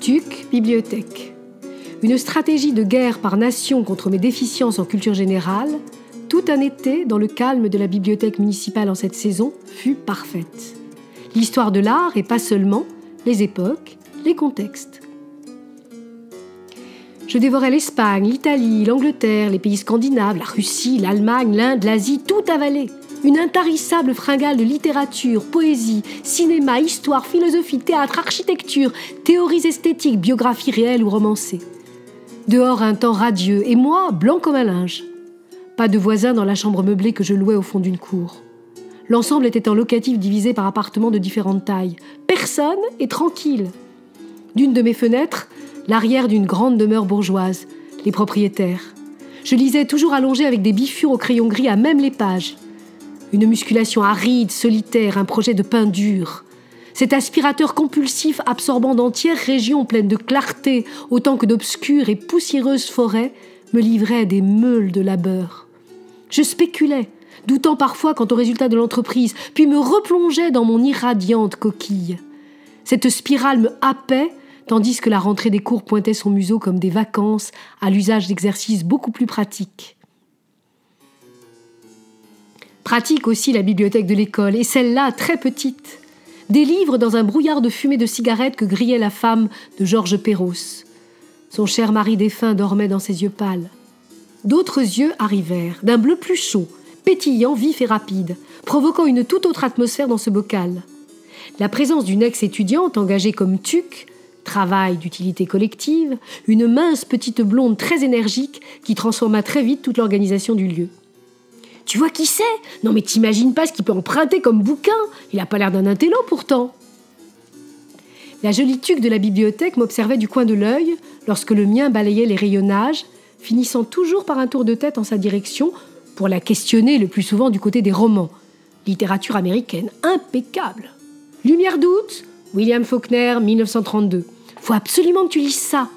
TUC, bibliothèque. Une stratégie de guerre par nation contre mes déficiences en culture générale, tout un été, dans le calme de la bibliothèque municipale en cette saison, fut parfaite. L'histoire de l'art et pas seulement, les époques, les contextes. Je dévorais l'Espagne, l'Italie, l'Angleterre, les pays scandinaves, la Russie, l'Allemagne, l'Inde, l'Asie, tout avalé. Une intarissable fringale de littérature, poésie, cinéma, histoire, philosophie, théâtre, architecture, théories esthétiques, biographies réelles ou romancées. Dehors un temps radieux, et moi, blanc comme un linge. Pas de voisins dans la chambre meublée que je louais au fond d'une cour. L'ensemble était en locatif divisé par appartements de différentes tailles. Personne et tranquille. D'une de mes fenêtres, l'arrière d'une grande demeure bourgeoise, les propriétaires. Je lisais toujours allongé avec des bifures au crayon gris à même les pages. Une musculation aride, solitaire, un projet de pain dur. Cet aspirateur compulsif absorbant d'entières régions pleines de clarté autant que d'obscures et poussiéreuses forêts me livrait des meules de labeur. Je spéculais, doutant parfois quant au résultat de l'entreprise, puis me replongeais dans mon irradiante coquille. Cette spirale me happait, tandis que la rentrée des cours pointait son museau comme des vacances à l'usage d'exercices beaucoup plus pratiques. Pratique aussi la bibliothèque de l'école, et celle-là très petite. Des livres dans un brouillard de fumée de cigarettes que grillait la femme de Georges Perros. Son cher mari défunt dormait dans ses yeux pâles. D'autres yeux arrivèrent, d'un bleu plus chaud, pétillant, vif et rapide, provoquant une toute autre atmosphère dans ce bocal. La présence d'une ex-étudiante engagée comme TUC, travail d'utilité collective, une mince petite blonde très énergique qui transforma très vite toute l'organisation du lieu. Tu vois qui c'est? Non mais t'imagines pas ce qu'il peut emprunter comme bouquin Il a pas l'air d'un intello pourtant. La jolie tuque de la bibliothèque m'observait du coin de l'œil lorsque le mien balayait les rayonnages, finissant toujours par un tour de tête en sa direction pour la questionner le plus souvent du côté des romans. Littérature américaine, impeccable. Lumière d'août, William Faulkner, 1932. Faut absolument que tu lises ça.